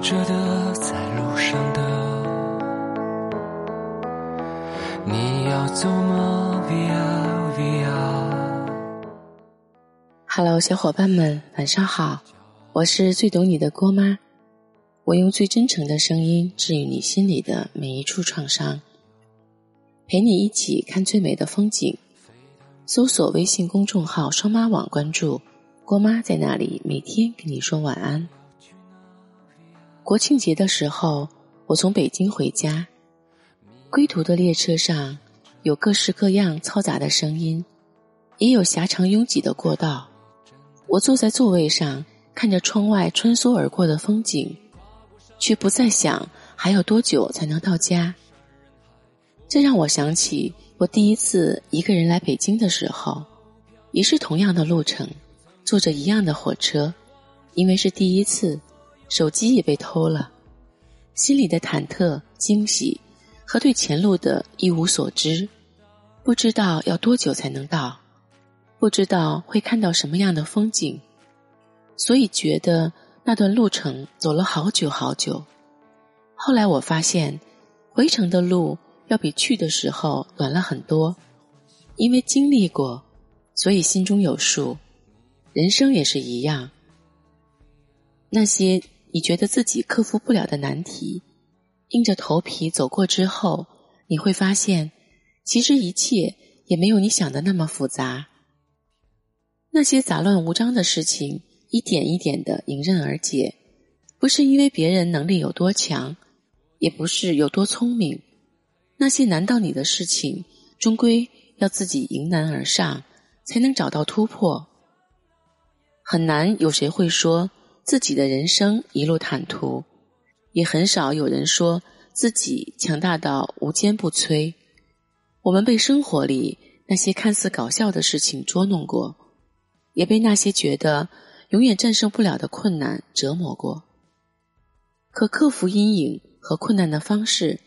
着的，在路上的。你要走吗？Via Via。Hello，小伙伴们，晚上好，我是最懂你的郭妈，我用最真诚的声音治愈你心里的每一处创伤，陪你一起看最美的风景。搜索微信公众号“双妈网”，关注郭妈在那里，每天跟你说晚安。国庆节的时候，我从北京回家，归途的列车上有各式各样嘈杂的声音，也有狭长拥挤的过道。我坐在座位上，看着窗外穿梭而过的风景，却不再想还有多久才能到家。这让我想起我第一次一个人来北京的时候，也是同样的路程，坐着一样的火车，因为是第一次。手机也被偷了，心里的忐忑、惊喜和对前路的一无所知，不知道要多久才能到，不知道会看到什么样的风景，所以觉得那段路程走了好久好久。后来我发现，回程的路要比去的时候短了很多，因为经历过，所以心中有数。人生也是一样，那些。你觉得自己克服不了的难题，硬着头皮走过之后，你会发现，其实一切也没有你想的那么复杂。那些杂乱无章的事情，一点一点的迎刃而解，不是因为别人能力有多强，也不是有多聪明。那些难到你的事情，终归要自己迎难而上，才能找到突破。很难有谁会说。自己的人生一路坦途，也很少有人说自己强大到无坚不摧。我们被生活里那些看似搞笑的事情捉弄过，也被那些觉得永远战胜不了的困难折磨过。可克服阴影和困难的方式，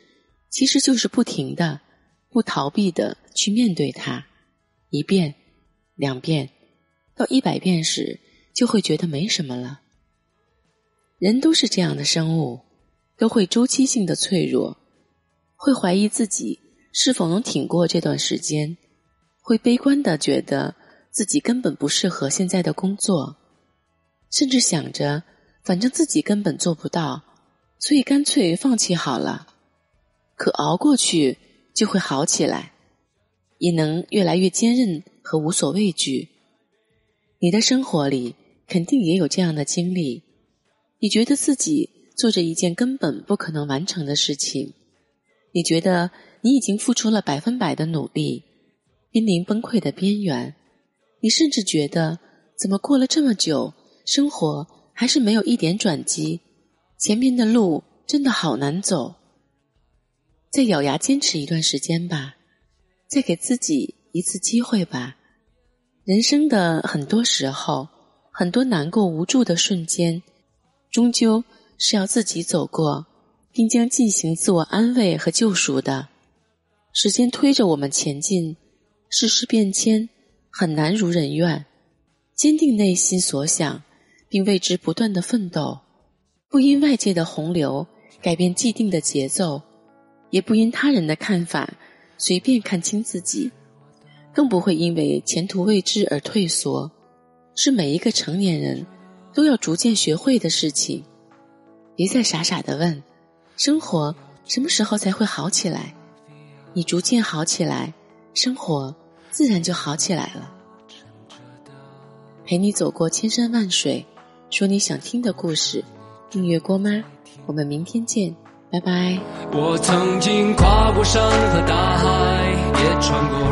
其实就是不停的、不逃避的去面对它。一遍、两遍，到一百遍时，就会觉得没什么了。人都是这样的生物，都会周期性的脆弱，会怀疑自己是否能挺过这段时间，会悲观的觉得自己根本不适合现在的工作，甚至想着反正自己根本做不到，所以干脆放弃好了。可熬过去就会好起来，也能越来越坚韧和无所畏惧。你的生活里肯定也有这样的经历。你觉得自己做着一件根本不可能完成的事情，你觉得你已经付出了百分百的努力，濒临崩溃的边缘，你甚至觉得怎么过了这么久，生活还是没有一点转机，前面的路真的好难走。再咬牙坚持一段时间吧，再给自己一次机会吧。人生的很多时候，很多难过无助的瞬间。终究是要自己走过，并将进行自我安慰和救赎的。时间推着我们前进，世事变迁，很难如人愿。坚定内心所想，并为之不断的奋斗，不因外界的洪流改变既定的节奏，也不因他人的看法随便看清自己，更不会因为前途未知而退缩。是每一个成年人。都要逐渐学会的事情，别再傻傻的问：生活什么时候才会好起来？你逐渐好起来，生活自然就好起来了。陪你走过千山万水，说你想听的故事。订阅郭妈，我们明天见，拜拜。我曾经跨过山和大海，也穿过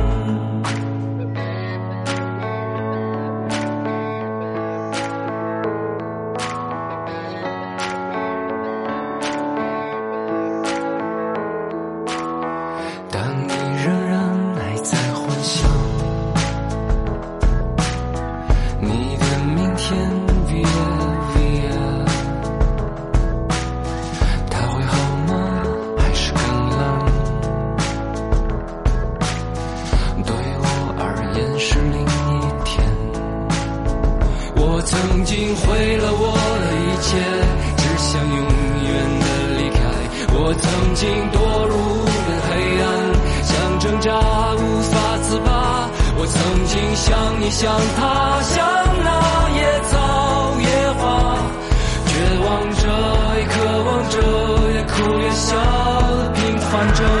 我曾经毁了我的一切只想永远的离开。我曾经堕入无边黑暗想挣扎无法自拔。我曾经像你像他像那野草野花绝望着也渴望着也哭也笑平凡着。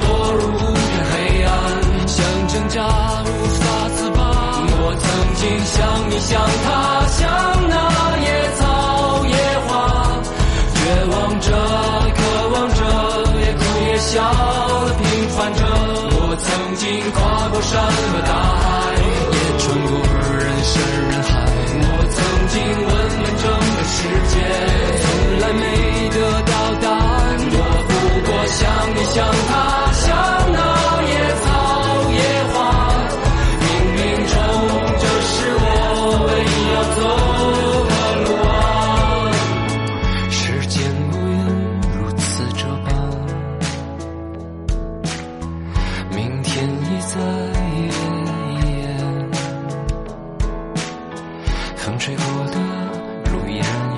我曾经像你像他像那野草野花，绝望着渴望着也哭也笑平凡着。我曾经跨过山和大海，风吹过的路依然